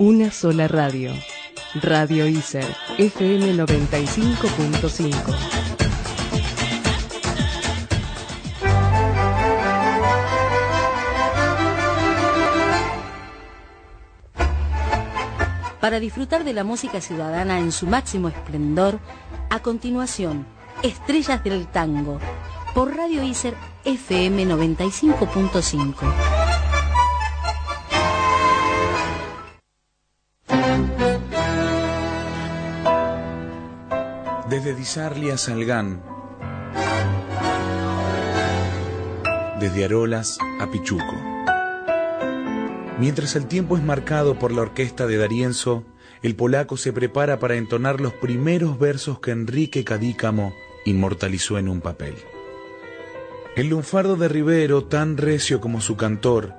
Una sola radio. Radio ICER, FM 95.5. Para disfrutar de la música ciudadana en su máximo esplendor, a continuación, Estrellas del Tango, por Radio ICER FM 95.5. Desde Disarli a Salgán, desde Arolas a Pichuco. Mientras el tiempo es marcado por la orquesta de Darienzo, el polaco se prepara para entonar los primeros versos que Enrique Cadícamo inmortalizó en un papel. El lunfardo de Rivero, tan recio como su cantor,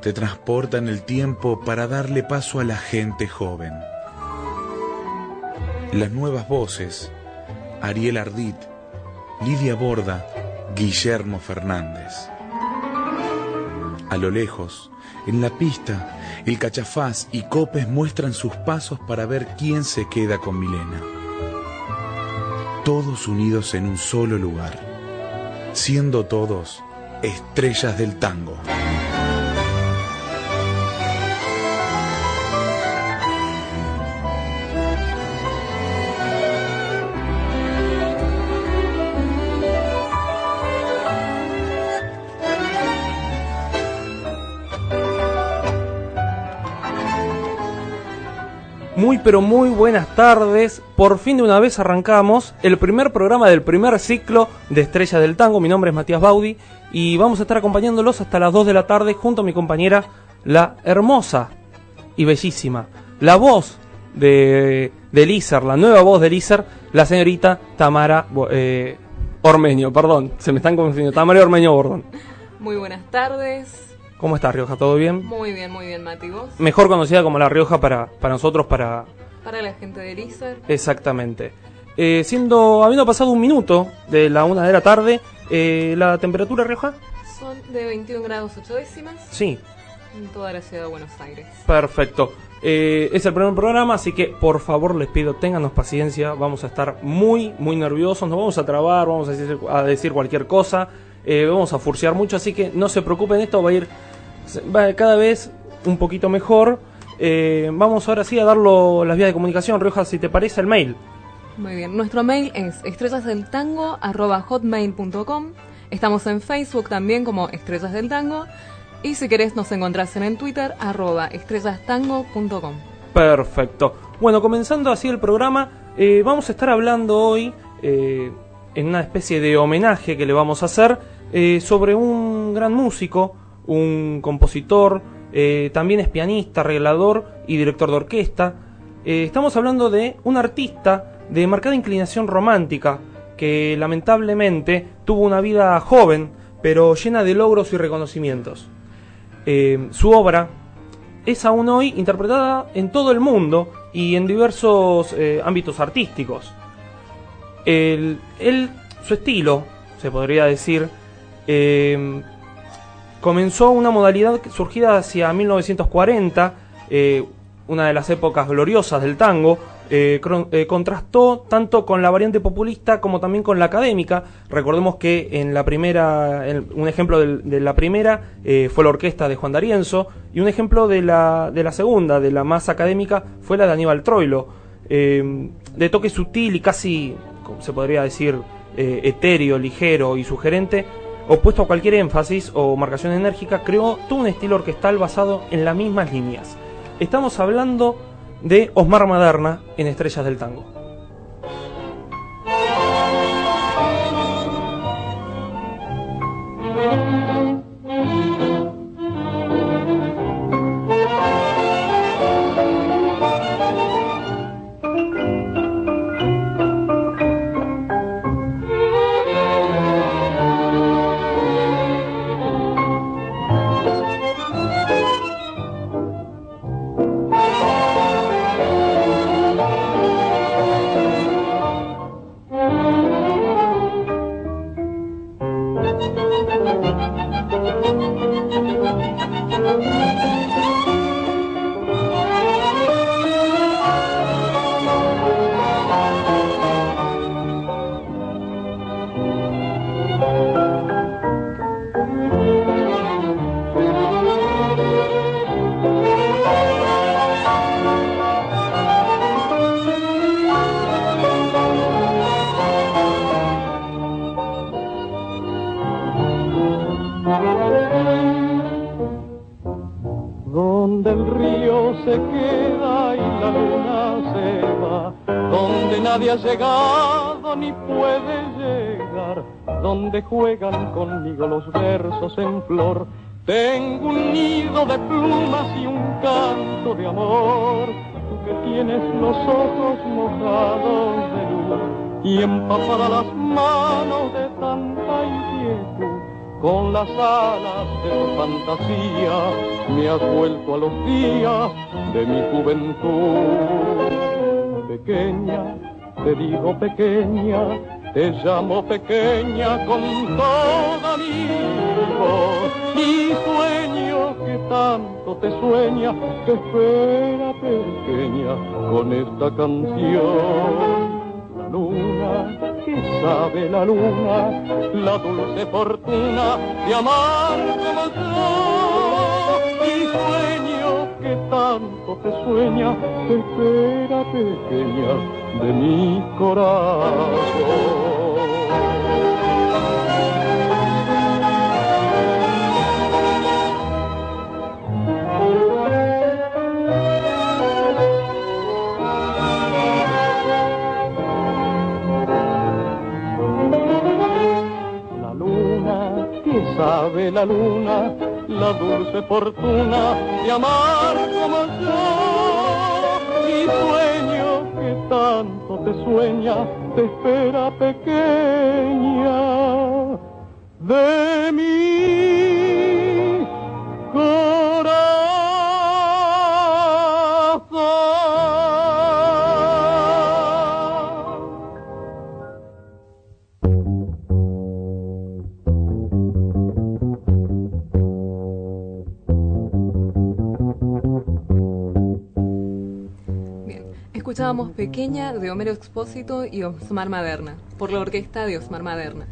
te transporta en el tiempo para darle paso a la gente joven. Las nuevas voces, Ariel Ardit, Lidia Borda, Guillermo Fernández. A lo lejos, en la pista, el cachafaz y Copes muestran sus pasos para ver quién se queda con Milena. Todos unidos en un solo lugar, siendo todos estrellas del tango. Muy pero muy buenas tardes. Por fin de una vez arrancamos el primer programa del primer ciclo de Estrellas del Tango. Mi nombre es Matías Baudi y vamos a estar acompañándolos hasta las 2 de la tarde junto a mi compañera, la hermosa y bellísima, la voz de, de la nueva voz de Lizar, la señorita Tamara eh, Ormeño, perdón, se me están confundiendo, Tamara Ormeño Bordón. Muy buenas tardes. ¿Cómo estás, Rioja? ¿Todo bien? Muy bien, muy bien, Mati. ¿Vos? Mejor conocida como La Rioja para, para nosotros, para... Para la gente de Elízer. Exactamente. Eh, siendo, habiendo pasado un minuto de la una de la tarde, eh, ¿la temperatura, Rioja? Son de 21 grados 8 décimas. Sí. En toda la ciudad de Buenos Aires. Perfecto. Eh, es el primer programa, así que por favor les pido, ténganos paciencia. Vamos a estar muy, muy nerviosos. Nos vamos a trabar, vamos a decir, a decir cualquier cosa. Eh, vamos a furciar mucho, así que no se preocupen, esto va a ir cada vez un poquito mejor. Eh, vamos ahora sí a darlo las vías de comunicación. Rioja, si te parece el mail. Muy bien, nuestro mail es estrellasdeltango.hotmail.com Estamos en Facebook también como Estrellas del Tango. Y si querés nos encontrás en Twitter, arroba estrellastango.com. Perfecto. Bueno, comenzando así el programa, eh, vamos a estar hablando hoy, eh, en una especie de homenaje que le vamos a hacer, sobre un gran músico, un compositor, eh, también es pianista, arreglador y director de orquesta. Eh, estamos hablando de un artista de marcada inclinación romántica que lamentablemente tuvo una vida joven pero llena de logros y reconocimientos. Eh, su obra es aún hoy interpretada en todo el mundo y en diversos ámbitos artísticos. El, su estilo, se podría decir, comenzó una modalidad surgida hacia 1940, eh, una de las épocas gloriosas del tango, eh, eh, contrastó tanto con la variante populista como también con la académica. Recordemos que en la primera, un ejemplo de, la primera fue la orquesta de Juan D'Arienzo y un ejemplo de la, de la segunda, de la más académica, fue la de Aníbal Troilo. de toque sutil y casi, se podría decir, etéreo, ligero y sugerente, opuesto a cualquier énfasis o marcación enérgica, creó todo un estilo orquestal basado en las mismas líneas. Estamos hablando de Osmar Maderna en Estrellas del Tango. Llegar, donde juegan conmigo los versos en flor. Tengo un nido de plumas y un canto de amor, tú que tienes los ojos mojados de luz y empapada las manos de tanta inquietud con las alas de tu fantasía me has vuelto a los días de mi juventud. Pequeña, te digo pequeña, te llamo pequeña con toda mi voz y sueño que tanto te sueña, te espera pequeña con esta canción luna, que sabe la luna, la dulce fortuna de amar como yo. Y sueño que tanto te sueña, te espera pequeña de mi corazón. sabe la luna la dulce fortuna de amar como yo. Y sueño que tanto te sueña, te espera pequeña de mi Pequeña de Homero Expósito y Osmar Maderna, por la orquesta de Osmar Maderna.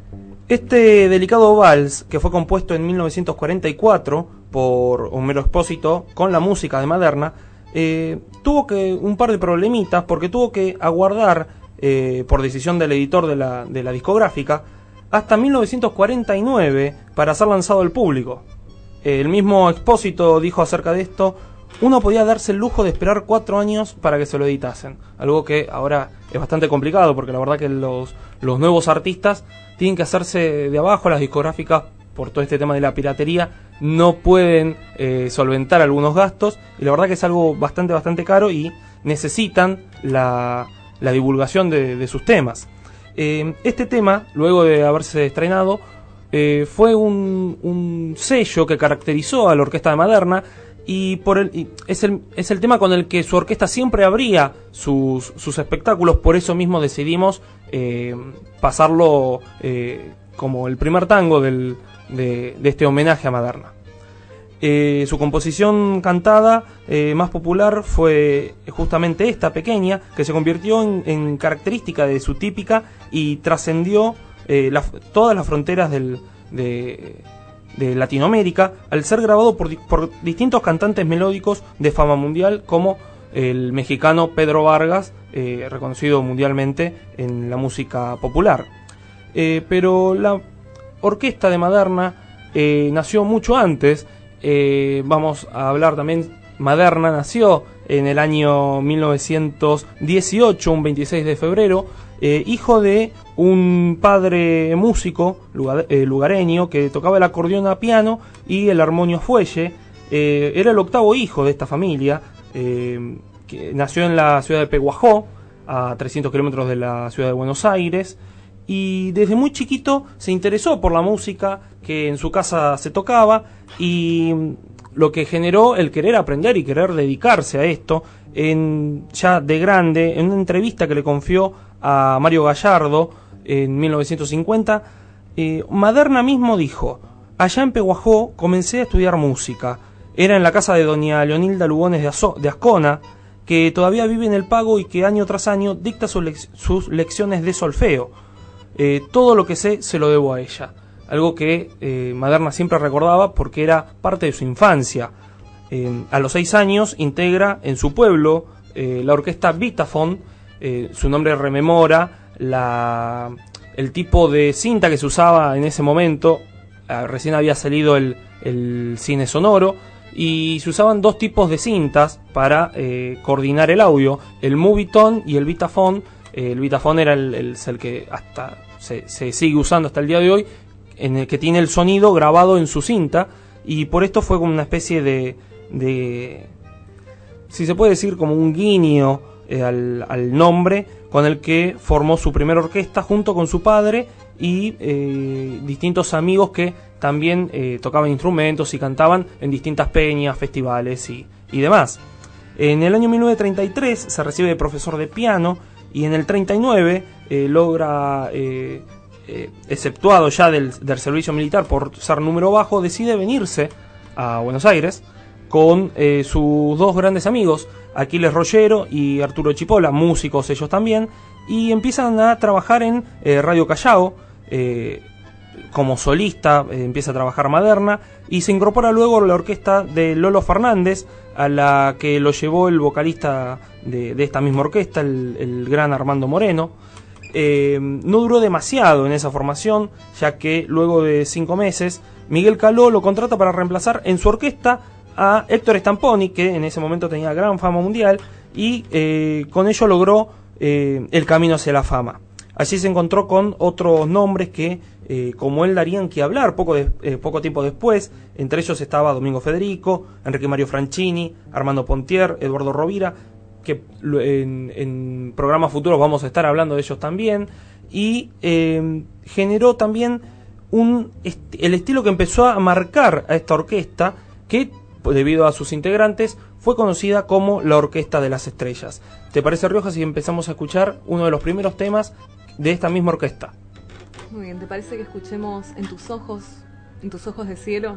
Este delicado vals, que fue compuesto en 1944 por Homero Expósito con la música de Maderna, eh, tuvo que un par de problemitas porque tuvo que aguardar, eh, por decisión del editor de la, de la discográfica, hasta 1949 para ser lanzado al público. El mismo Expósito dijo acerca de esto, uno podía darse el lujo de esperar cuatro años para que se lo editasen. Algo que ahora es bastante complicado porque la verdad que los, los nuevos artistas tienen que hacerse de abajo, las discográficas por todo este tema de la piratería no pueden eh, solventar algunos gastos y la verdad que es algo bastante bastante caro y necesitan la, la divulgación de, de, sus temas. Eh, este tema, luego de haberse estrenado, eh, fue un, un sello que caracterizó a la orquesta de Maderna y por el es el es el tema con el que su orquesta siempre abría sus, sus espectáculos por eso mismo decidimos eh, pasarlo eh, como el primer tango del, de, este homenaje a Maderna. Eh, su composición cantada más popular fue justamente esta pequeña que se convirtió en, característica de su típica y trascendió la, todas las fronteras del, de, de Latinoamérica al ser grabado por, por, distintos cantantes melódicos de fama mundial como el mexicano Pedro Vargas, eh, reconocido mundialmente en la música popular. Eh, pero la orquesta de Maderna eh, nació mucho antes, vamos a hablar también, Maderna nació en el año 1918, un 26 de febrero, hijo de un padre músico eh, lugareño que tocaba el acordeón a piano y el armonio fuelle. Eh, era el octavo hijo de esta familia, eh, que nació en la ciudad de Peguajó, a 300 kilómetros de la ciudad de Buenos Aires, y desde muy chiquito se interesó por la música que en su casa se tocaba y lo que generó el querer aprender y querer dedicarse a esto. En, ya de grande, en una entrevista que le confió a Mario Gallardo, en 1950, eh, Maderna mismo dijo, allá en Peguajó comencé a estudiar música. Era en la casa de doña Leonilda Lugones de, Azo de Ascona, que todavía vive en el pago y que año tras año dicta sus, sus lecciones de solfeo. Eh, todo lo que sé se lo debo a ella. Algo que eh, Maderna siempre recordaba porque era parte de su infancia. Eh, a los seis años integra en su pueblo eh, la orquesta Vitafon, su nombre rememora la, el tipo de cinta que se usaba en ese momento. Ah, recién había salido el, cine sonoro y se usaban dos tipos de cintas para coordinar el audio, el Moviton y el Vitaphone. Eh, el Vitaphone era el, el- el que hasta se, se sigue usando hasta el día de hoy, en el que tiene el sonido grabado en su cinta y por esto fue como una especie de, de si se puede decir como un guiño eh, al, nombre con el que formó su primera orquesta junto con su padre y eh, distintos amigos que también eh, tocaban instrumentos y cantaban en distintas peñas, festivales y, y demás. En el año 1933 se recibe de profesor de piano y en el 39 eh, logra, eh, exceptuado ya del, servicio militar por ser número bajo, decide venirse a Buenos Aires con eh, sus dos grandes amigos, Aquiles Rollero y Arturo Chipola, músicos ellos también, y empiezan a trabajar en eh, Radio Callao. como solista, empieza a trabajar Maderna y se incorpora luego a la orquesta de Lolo Fernández, a la que lo llevó el vocalista de, esta misma orquesta, el gran Armando Moreno. Eh, no duró demasiado en esa formación, ya que luego de cinco meses, Miguel Caló lo contrata para reemplazar en su orquesta a Héctor Stamponi, que en ese momento tenía gran fama mundial, y eh, con ello logró eh, el camino hacia la fama. Allí se encontró con otros nombres que, como él, darían que hablar poco, poco tiempo después. Entre ellos estaba Domingo Federico, Enrique Mario Franchini, Armando Pontier, Eduardo Rovira, que en, en programas futuros vamos a estar hablando de ellos también. Y eh, generó también un est- el estilo que empezó a marcar a esta orquesta, que pues, debido a sus integrantes fue conocida como la Orquesta de las Estrellas. ¿Te parece, Rioja, si empezamos a escuchar uno de los primeros temas de esta misma orquesta? Muy bien, ¿te parece que escuchemos en tus ojos, en tus ojos de cielo?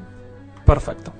Perfecto.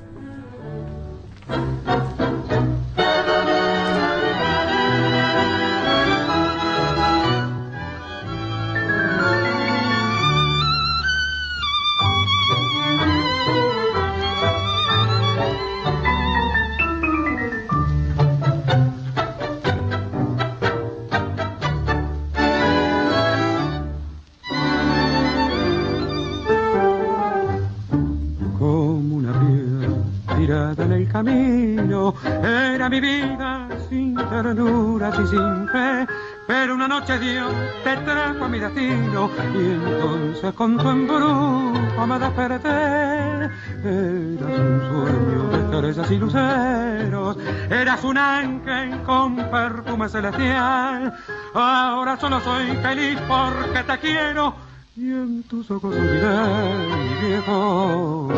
Era mi vida sin ternuras y sin fe. Pero una noche Dios te trajo a mi destino y entonces con tu embrujo me desperté. Eras un sueño de estrellas y luceros, eras un ángel con perfume celestial. Ahora solo soy feliz porque te quiero y en tus ojos olvidé mi viejo.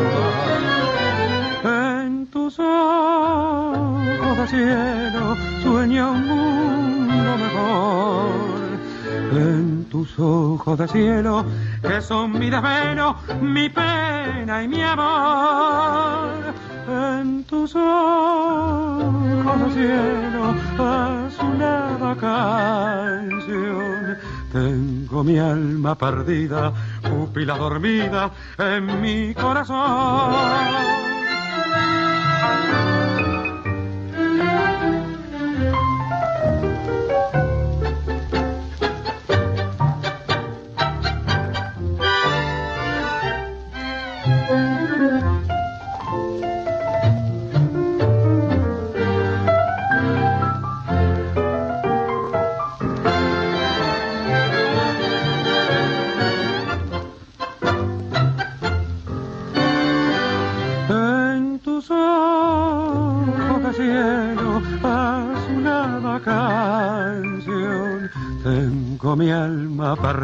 En tus ojos de cielo sueña un mundo mejor. En tus ojos de cielo que son mi desvelo, mi pena y mi amor. En tus ojos de cielo azulada canción. Tengo mi alma perdida, pupila dormida en mi corazón.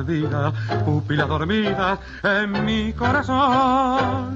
Perdida, pupilas dormidas en mi corazón.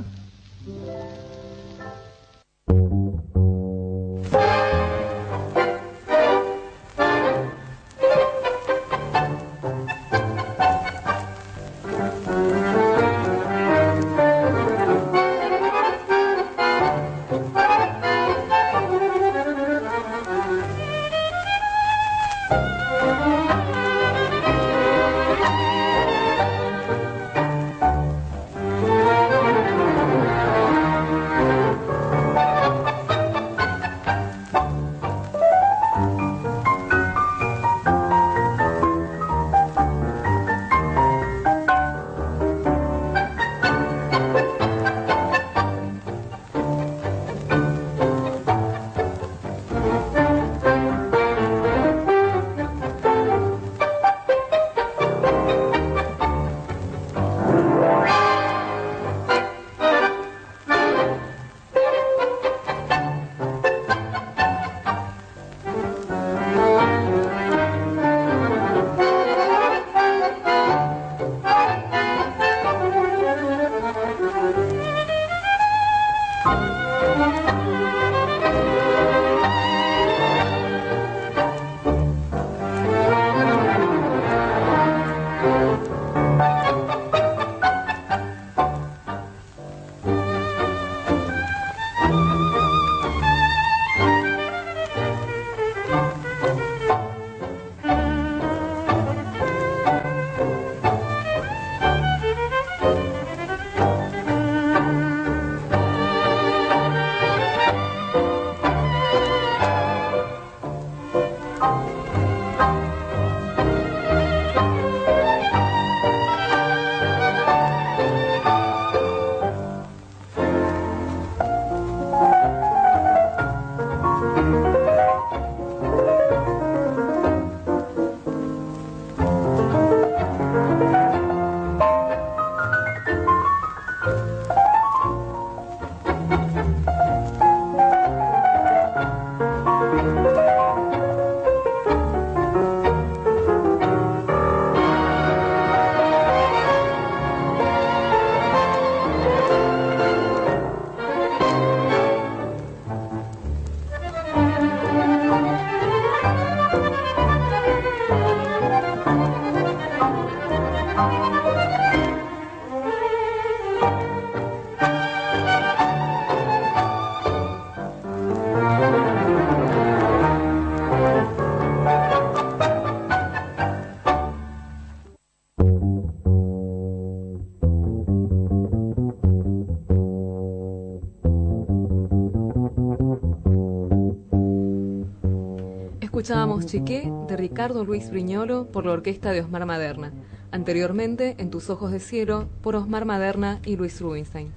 Escuchábamos Chiqué de Ricardo Luis Briñolo por la orquesta de Osmar Maderna. Anteriormente, En tus ojos de cielo por Osmar Maderna y Luis Rubinstein.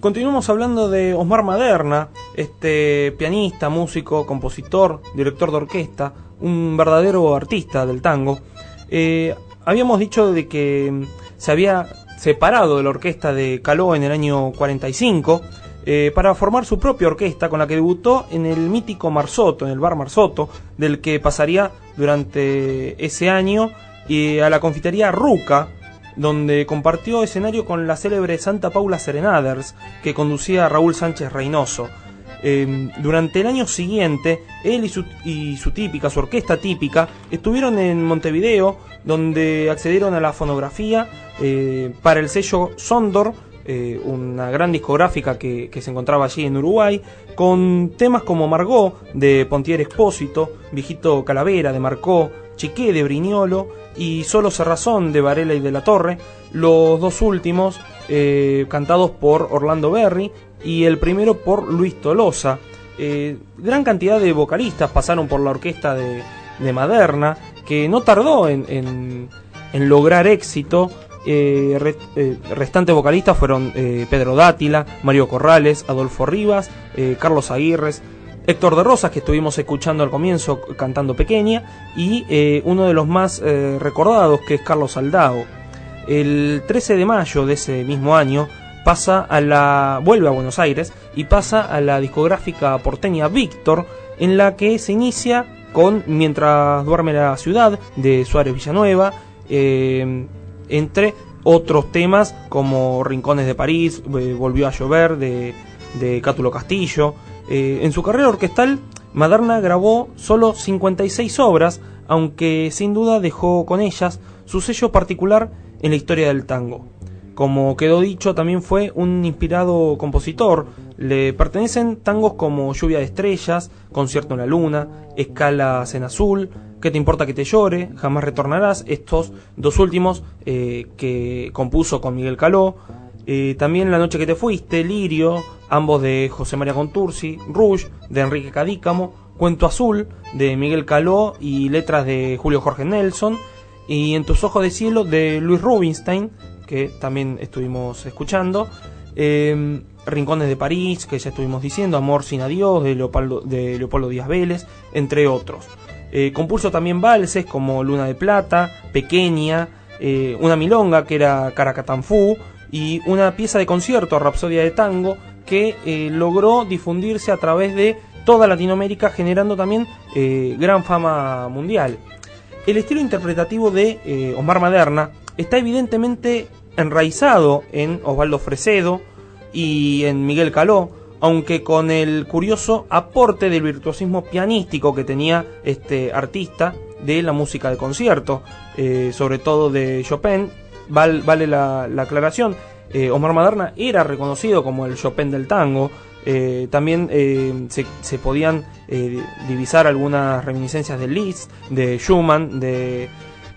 Continuamos hablando de Osmar Maderna, este pianista, músico, compositor, director de orquesta, un verdadero artista del tango. Eh, habíamos dicho de que se había separado de la orquesta de Caló en el año 45 eh, para formar su propia orquesta con la que debutó en el mítico Marzotto, en el bar Marzotto, del que pasaría durante ese año a la confitería Ruca, donde compartió escenario con la célebre Santa Paula Serenaders, que conducía Raúl Sánchez Reynoso. Eh, durante el año siguiente, él y su, y su típica, su orquesta típica, estuvieron en Montevideo, donde accedieron a la fonografía eh, para el sello Sondor, eh, una gran discográfica que, se encontraba allí en Uruguay, con temas como Margot de Pontier Espósito, Viejito Calavera de Marcó, Chiqué de Briñolo y Solo Serrazón de Varela y de la Torre, los dos últimos eh, cantados por Orlando Berry y el primero por Luis Tolosa. Eh, gran cantidad de vocalistas pasaron por la orquesta de, de Maderna, que no tardó en lograr éxito. Eh, eh, restantes vocalistas fueron eh, Pedro Dátila, Mario Corrales, Adolfo Rivas, Carlos Aguirres, Héctor de Rosas, que estuvimos escuchando al comienzo cantando pequeña, y uno de los más recordados, que es Carlos Aldao. El 13 de mayo de ese mismo año pasa a la vuelve a Buenos Aires y pasa a la discográfica porteña Víctor, en la que se inicia con Mientras duerme la ciudad de Suárez Villanueva, entre otros temas como Rincones de París, eh, Volvió a llover de, Cátulo Castillo. Eh, en su carrera orquestal, Maderna grabó solo 56 obras, aunque sin duda dejó con ellas su sello particular en la historia del tango. Como quedó dicho, también fue un inspirado compositor. Le pertenecen tangos como Lluvia de Estrellas, Concierto en la Luna, Escalas en Azul, ¿Qué te importa que te llore? Jamás retornarás. Estos dos últimos eh, que compuso con Miguel Caló. Eh, también La noche que te fuiste, Lirio, ambos de José María Contursi, Rouge, de Enrique Cadícamo, Cuento Azul, de Miguel Caló y letras de Julio Jorge Nelson. Y En tus ojos de cielo, de Luis Rubinstein, que también estuvimos escuchando. Eh, Rincones de París, que ya estuvimos diciendo, Amor sin adiós, de Leopoldo, de Leopoldo Díaz Vélez, entre otros. Eh, compuso también valses como Luna de Plata, Pequeña, eh, una milonga que era Caracatanfú y una pieza de concierto, Rapsodia de Tango, que eh, logró difundirse a través de toda Latinoamérica, generando también gran fama mundial. El estilo interpretativo de Omar Maderna está evidentemente enraizado en Osvaldo Fresedo y en Miguel Caló, aunque con el curioso aporte del virtuosismo pianístico que tenía este artista de la música de concierto, eh, sobre todo de Chopin, val, vale la, la aclaración, eh, Omar Maderna era reconocido como el Chopin del tango, eh, también se, se, podían divisar algunas reminiscencias de Liszt, de Schumann, de,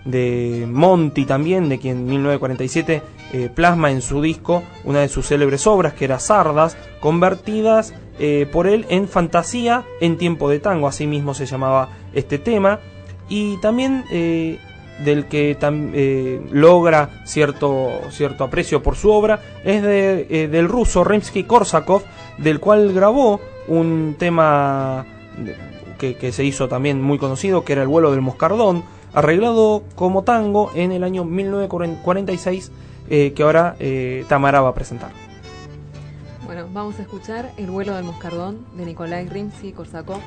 de Monti también, de quien en 1947 eh, plasma en su disco una de sus célebres obras, que era Sardas, convertidas eh, por él en fantasía en tiempo de tango, así mismo se llamaba este tema, y también eh, del que logra cierto, cierto aprecio por su obra, es de, del ruso Rimsky-Korsakov, del cual grabó un tema que se hizo también muy conocido, que era El vuelo del moscardón, arreglado como tango en el año 1946, eh, que ahora eh, Tamara va a presentar. Bueno, vamos a escuchar El vuelo del moscardón de Nikolai Rimsky-Korsakov.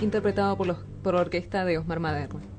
interpretado por, los, por la orquesta de Osmar Maderna.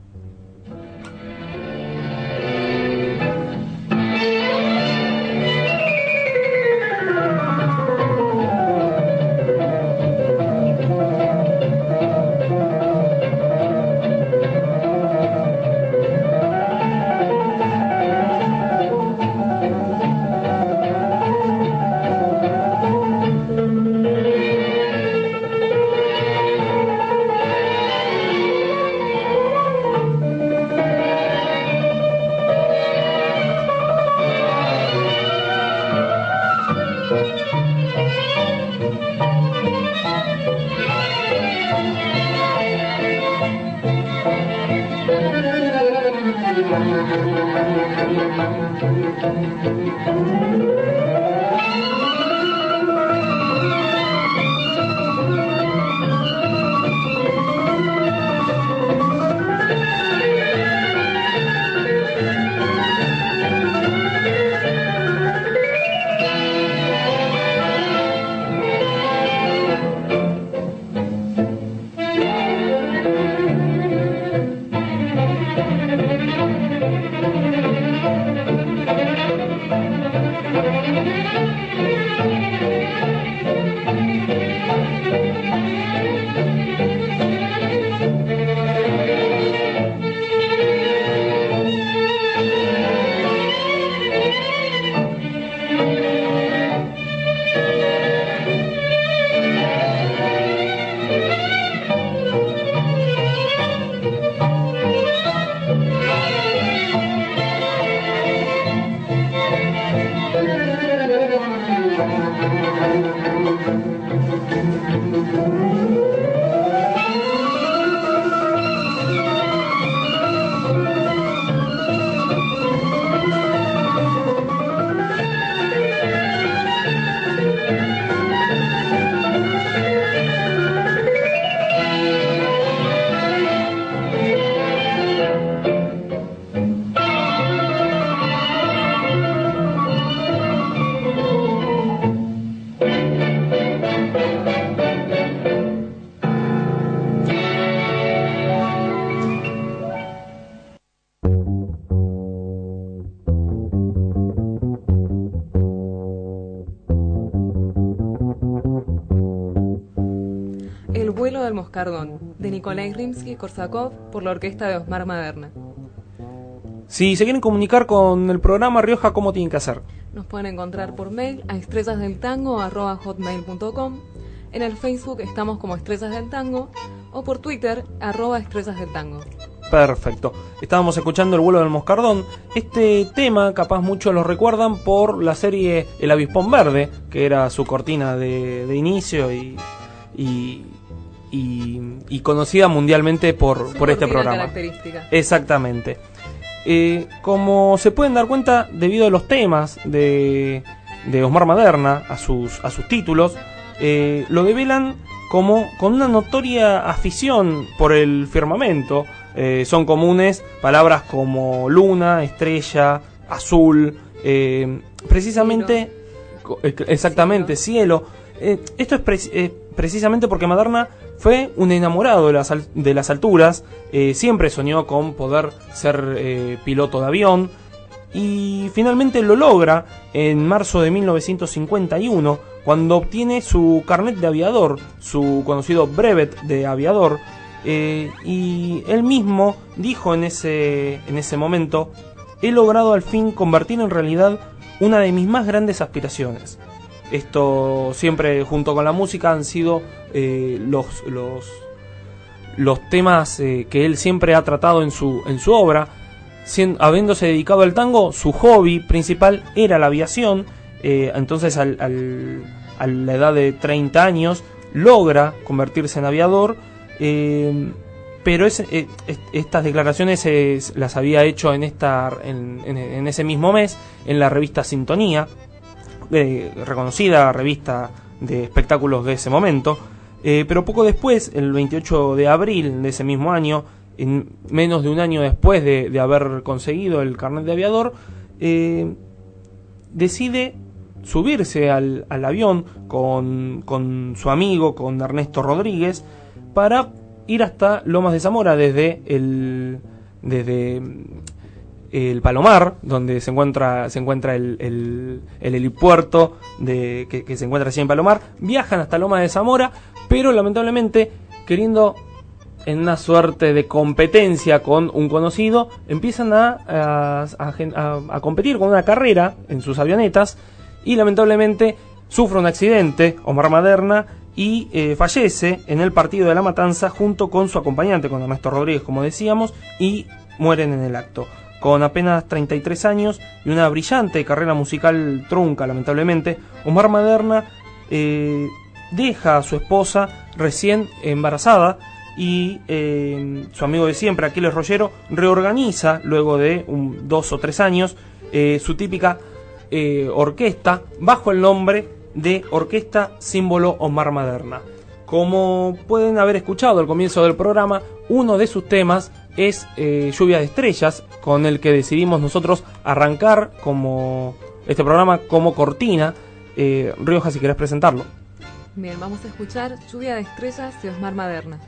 Nikolai Rimsky-Korsakov por la orquesta de Osmar Maderna. Si se quieren comunicar con el programa Rioja, ¿cómo tienen que hacer? Nos pueden encontrar por mail a estrellasdeltango.hotmail.com En el Facebook estamos como Estrellas del Tango o por Twitter arroba Estrellas del Tango. Perfecto. Estábamos escuchando El vuelo del moscardón. Este tema, capaz muchos lo recuerdan por la serie El avispón verde, que era su cortina de, de inicio y, y, y- y conocida mundialmente por, por este programa. característica. Exactamente. Eh, como se pueden dar cuenta, debido a los temas de, de Osmar Maderna, a sus, a sus títulos, eh, lo develan como con una notoria afición por el firmamento. Eh, son comunes palabras como luna, estrella, azul, eh, precisamente, exactamente, cielo. Esto es eh, precisamente porque Maderna fue un enamorado de las, alturas, eh, siempre soñó con poder ser eh, piloto de avión y finalmente lo logra en marzo de 1951 cuando obtiene su carnet de aviador, su conocido brevet de aviador, eh, y él mismo dijo en ese, en ese momento, he logrado al fin convertir en realidad una de mis más grandes aspiraciones. Esto siempre junto con la música han sido eh, los, los, los temas eh, que él siempre ha tratado en su, en su obra. Habiéndose dedicado al tango, su hobby principal era la aviación. eh, entonces al- al- a la edad de 30 años logra convertirse en aviador. pero es- est- estas declaraciones las había hecho en, esta, en- en ese mismo mes en la revista Sintonía, eh, reconocida revista de espectáculos de ese momento. Eh, pero poco después, el 28 de abril de ese mismo año, en menos de un año después de, haber conseguido el carnet de aviador, eh, decide subirse al, avión con, con su amigo, con Ernesto Rodríguez, para ir hasta Lomas de Zamora desde el desde el Palomar, donde se encuentra se encuentra el, el, el helipuerto de, que, se encuentra así en Palomar, viajan hasta Lomas de Zamora, pero lamentablemente queriendo en una suerte de competencia con un conocido, empiezan a competir con una carrera en sus avionetas y lamentablemente sufre un accidente, Omar Maderna, y eh, fallece en el partido de la matanza junto con su acompañante, con Ernesto Rodríguez, como decíamos, y mueren en el acto. Con apenas 33 años y una brillante carrera musical trunca, lamentablemente, Omar Maderna eh, deja a su esposa recién embarazada y eh, su amigo de siempre, Aquiles Rollero, reorganiza luego de dos o tres años eh, su típica orquesta bajo el nombre de Orquesta Símbolo Omar Maderna. Como pueden haber escuchado al comienzo del programa, uno de sus temas es eh, Lluvia de Estrellas, con el que decidimos nosotros arrancar como este programa como cortina. Eh, Rioja, si querés presentarlo. Bien, vamos a escuchar Lluvia de Estrellas de Osmar Maderna.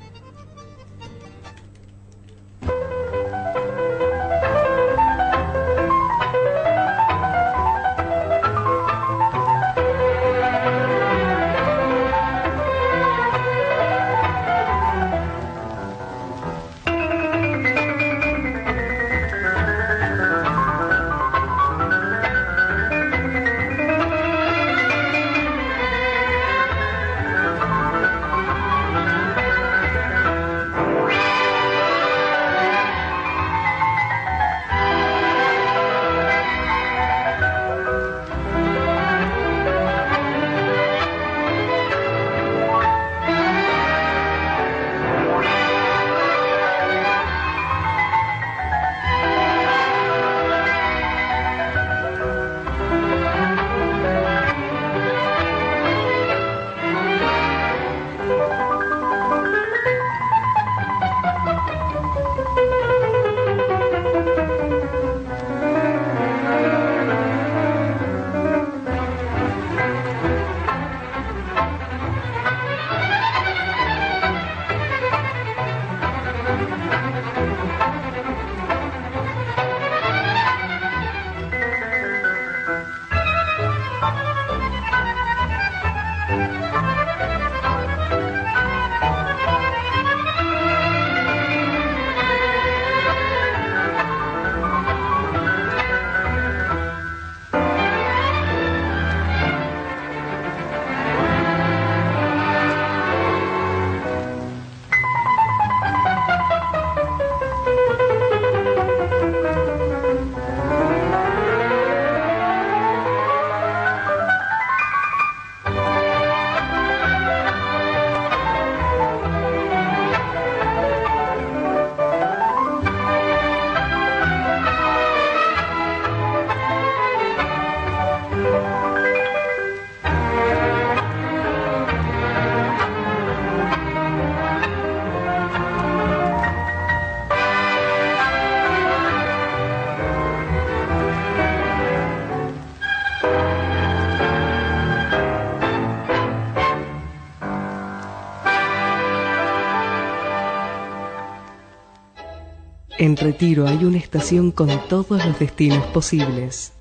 Retiro hay una estación con todos los destinos posibles.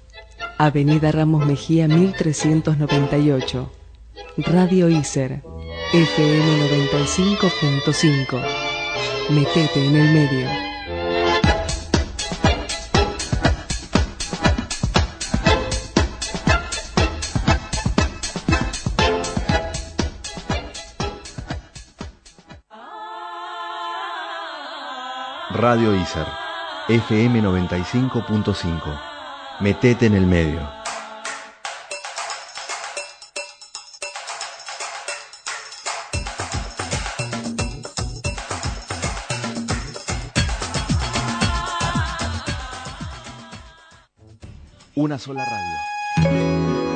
Avenida Ramos Mejía 1398. Radio ICER. FM 95.5. Metete en el medio. Radio ISER, FM 95.5. Metete en el medio. Una sola radio.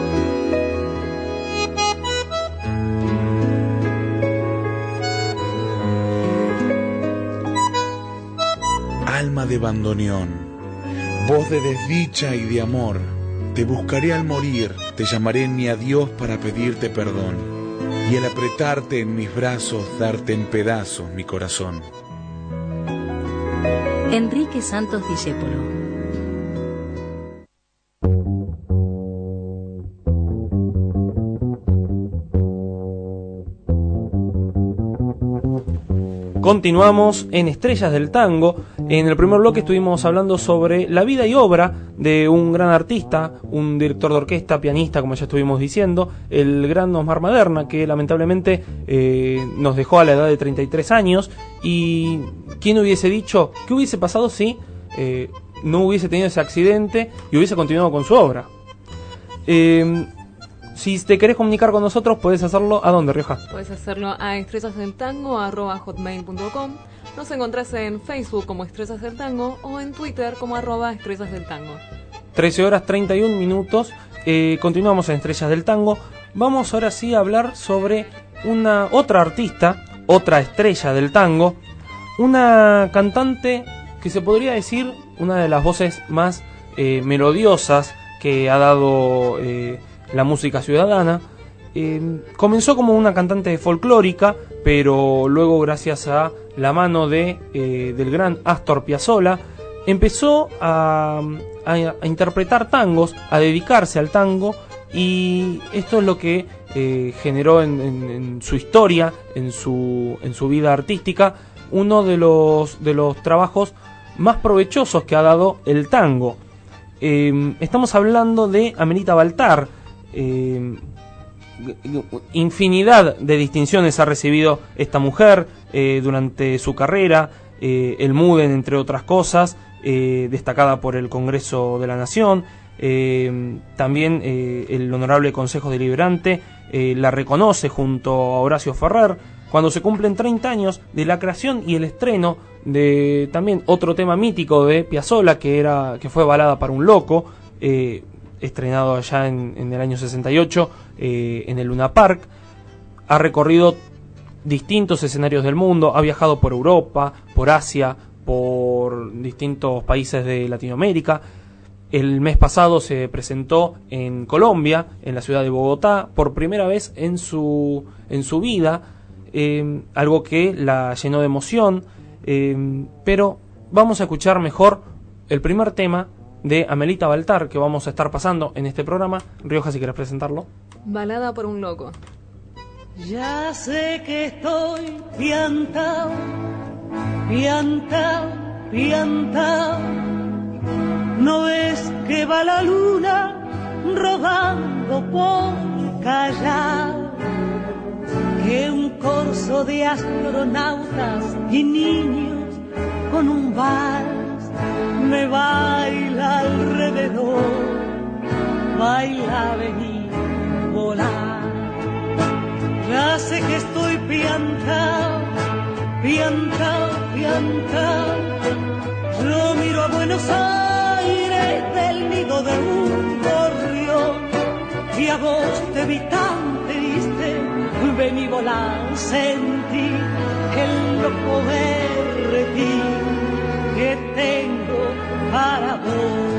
De bandoneón, voz de desdicha y de amor, te buscaré al morir, te llamaré en mi adiós para pedirte perdón. y al apretarte en mis brazos darte en pedazos mi corazón. Enrique Santos Discépolo. Continuamos en Estrellas del Tango. En el primer bloque estuvimos hablando sobre la vida y obra de un gran artista, un director de orquesta, pianista, como ya estuvimos diciendo, el gran Osmar Maderna, que lamentablemente eh, nos dejó a la edad de 33 años. Y quién hubiese dicho, qué hubiese pasado si eh, no hubiese tenido ese accidente y hubiese continuado con su obra. Eh, si te querés comunicar con nosotros, puedes hacerlo. ¿A dónde, Rioja? Puedes hacerlo a estrellasdeltango.hotmail.com Nos encontrás en Facebook como Estrellas del Tango o en Twitter como arroba Estrellas del Tango. 13 horas 31 minutos. Eh, continuamos en Estrellas del Tango. Vamos ahora sí a hablar sobre una otra artista, otra estrella del tango, una cantante que se podría decir una de las voces más eh, melodiosas que ha dado eh, la música ciudadana. Eh, comenzó como una cantante folclórica, pero luego gracias a la mano de, eh, del gran Astor Piazzolla, empezó a, a- interpretar tangos, a dedicarse al tango, y esto es lo que eh, generó en, su historia, en su, en su vida artística, uno de los, de los trabajos más provechosos que ha dado el tango. Eh, estamos hablando de Amelita Baltar. Infinidad de distinciones ha recibido esta mujer eh, durante su carrera, eh, el MUDEN entre otras cosas, eh, destacada por el Congreso de la Nación, también el Honorable Consejo Deliberante la reconoce junto a Horacio Ferrer cuando se cumplen 30 años de la creación y el estreno de también otro tema mítico de Piazzolla que era que fue balada para un loco eh, estrenado allá en, en el año 68 eh, en el Luna Park. Ha recorrido distintos escenarios del mundo ha viajado por Europa por Asia por distintos países de Latinoamérica. El mes pasado se presentó en Colombia, en la ciudad de Bogotá, por primera vez en su, en su vida, eh, algo que la llenó de emoción, eh, pero vamos a escuchar mejor el primer tema de Amelita Baltar que vamos a estar pasando en este programa. Rioja, si quieres presentarlo. Balada por un loco. Ya sé que estoy piantao, piantao, piantao. No ves que va la luna rodando por Callao, que un corso de astronautas y niños con un vals me baila alrededor, baila venir volar. Ya sé que estoy piantao, piantao, piantao. Yo miro a Buenos Aires del nido de un gorrión y a vos te vi tan triste, vení volar, sentí el loco berretín que tengo para vos.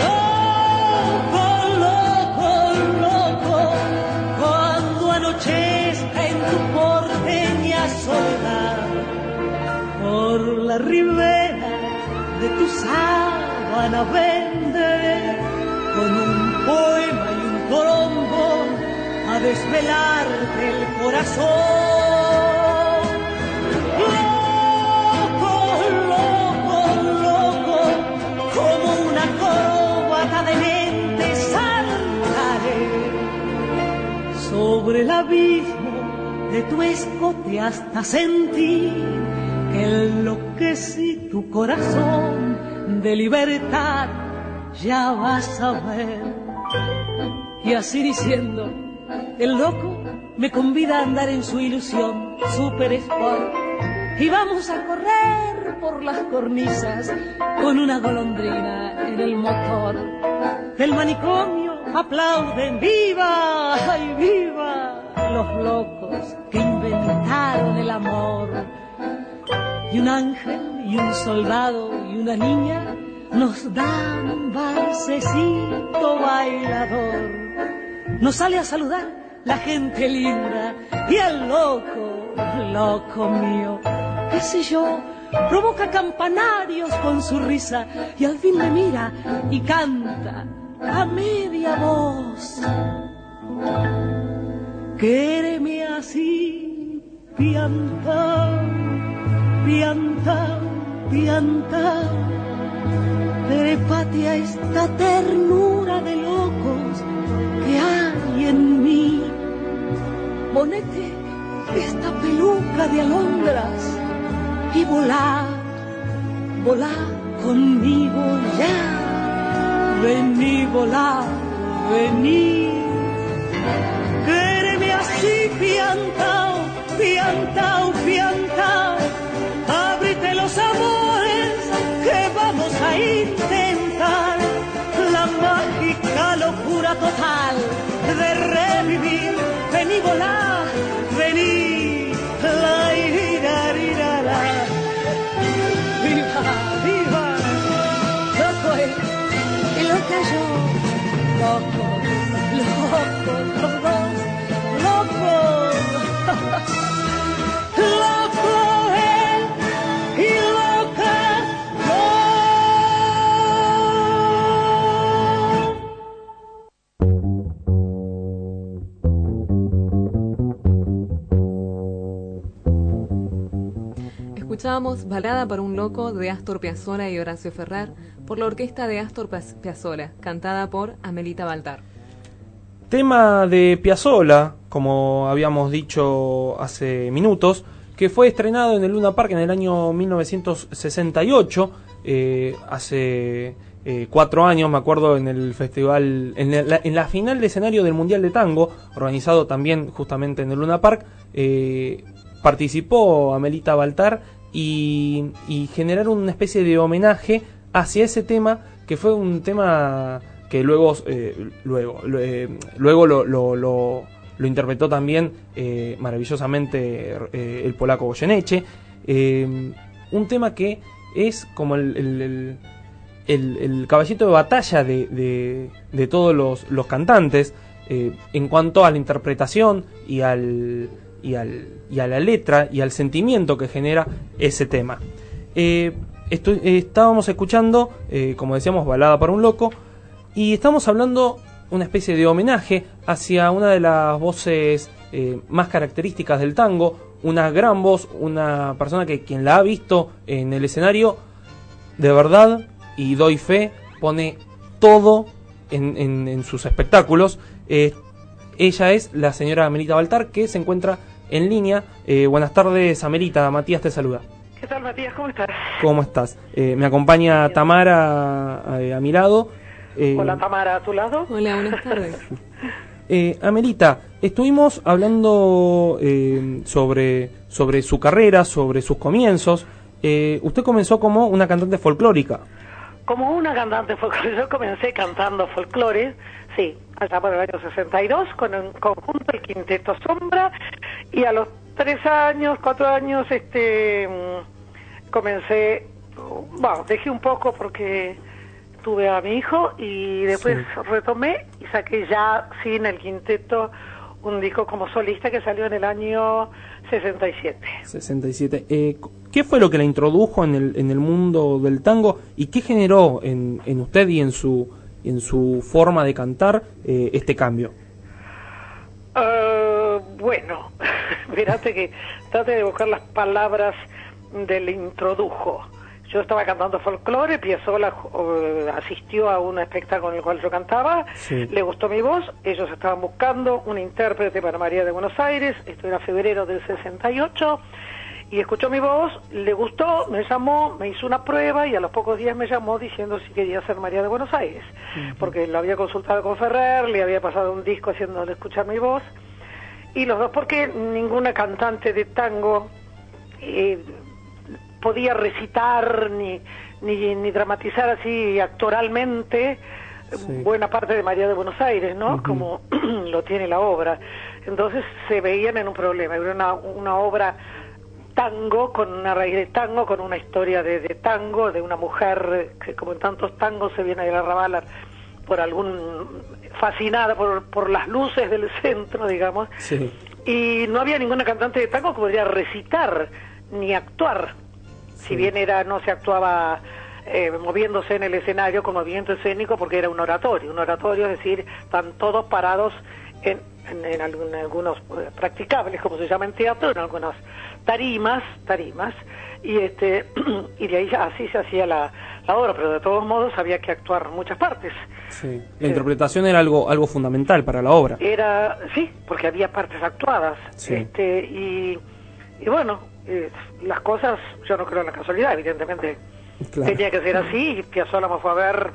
Loco, loco, loco, cuando anochezca en tu porteña soledad, por la ribera de tu sábana vende con un poema y un trombón a desvelarte el corazón. Sobre el abismo de tu escote hasta sentir que enloquecí tu corazón de libertad, ya vas a ver. Y así diciendo, el loco me convida a andar en su ilusión, super sport. Y vamos a correr por las cornisas con una golondrina en el motor. Del manicomio aplauden, viva, ay viva, los locos que inventaron el amor. Y un ángel y un soldado y una niña nos dan un bailador. nos sale a saludar la gente linda y el loco, loco mío, qué sé yo, provoca campanarios con su risa y al fin me mira y canta a media voz. Quéreme así, pianta, pianta, pianta. Trépate a esta ternura de locos que hay en mí. Ponete esta peluca de alondras y volá, volá conmigo ya. Vení, volá, vení. Quéreme así, piantao, piantao, piantao. Ábrete los amores que vamos a intentar. La mágica locura total de revivir. Vení, volá, Escuchábamos Balada para un Loco de Astor Piazzolla y Horacio Ferrer por la orquesta de Astor Piaz- Piazzolla, cantada por Amelita Baltar. Tema de Piazzolla, como habíamos dicho hace minutos, que fue estrenado en el Luna Park en el año 1968, eh, hace eh, cuatro años, me acuerdo, en el festival, en la, en la final de escenario del Mundial de Tango, organizado también justamente en el Luna Park, eh, participó Amelita Baltar y, y generaron una especie de homenaje hacia ese tema, que fue un tema que luego eh, luego eh, luego lo, lo, lo- lo interpretó también eh, maravillosamente eh, el polaco Goyeneche. Un tema que es como el, el- el- caballito de batalla de, de- de todos los, los cantantes en cuanto a la interpretación y al, y, al, y a la letra y al sentimiento que genera ese tema. Eh, eh, estábamos escuchando, eh, como decíamos, Balada para un Loco, y estamos hablando una especie de homenaje hacia una de las voces eh, más características del tango, una gran voz, una persona que quien la ha visto en el escenario, de verdad, y doy fe, pone todo en, en- sus espectáculos. Ella es la señora Amelita Baltar, que se encuentra en línea. Eh, buenas tardes, Amelita. Matías te saluda. ¿Qué tal, Matías? ¿Cómo estás? ¿Cómo estás? Eh, me acompaña Tamara eh, a mi lado. Eh, Hola, Tamara, a tu lado. Hola, buenas tardes. Eh, Amelita, estuvimos hablando eh, sobre, sobre su carrera, sobre sus comienzos. Eh, usted comenzó como una cantante folclórica. Como una cantante folclore, yo comencé cantando folclore, sí, allá por el año 62, con un conjunto, el Quinteto Sombra, y a los tres años, cuatro años, este, mm, comencé, bueno, dejé un poco porque tuve a mi hijo y después retomé y saqué ya, sin el quinteto, un disco como solista que salió en el año 67. 67. Eh, ¿Qué fue lo que la introdujo en el, en el mundo del tango y qué generó en, en usted y en su, en su forma de cantar eh, este cambio? Eh, bueno, fíjate que trate de buscar las palabras del introdujo. Yo estaba cantando folclore, Piazzolla eh, asistió a un espectáculo en el cual yo cantaba, Sí. le gustó mi voz, ellos estaban buscando un intérprete para María de Buenos Aires, esto era febrero del 68, y escuchó mi voz, le gustó, me llamó, me hizo una prueba y a los pocos días me llamó diciendo si quería ser María de Buenos Aires, porque lo había consultado con Ferrer, le había pasado un disco haciéndole escuchar mi voz, y los dos porque ninguna cantante de tango eh, podía recitar ni, ni, ni dramatizar así actoralmente buena parte de María de Buenos Aires, ¿no? Como lo tiene la obra. Entonces se veían en un problema. Era una, una obra tango, con una raíz de tango, con una historia de, de tango, de una mujer que como en tantos tangos se viene del arrabal a, por algún fascinada por, por las luces del centro, digamos, Sí. y no había ninguna cantante de tango que pudiera recitar ni actuar. Si bien era no se actuaba eh, moviéndose en el escenario con movimiento escénico porque era un oratorio. Un oratorio es decir, están todos parados en, en, en algún- algunos eh, practicables, como se llama en teatro, en algunas tarimas, tarimas, y este y de ahí así se hacía la, la obra, pero de todos modos había que actuar muchas partes. Sí. La interpretación era algo, algo fundamental para la obra. Era, sí, porque había partes actuadas. Sí. Este, y, y bueno, eh, las cosas, yo no creo en la casualidad, evidentemente. Claro. Tenía que ser así, y Piazzolla me fue a ver,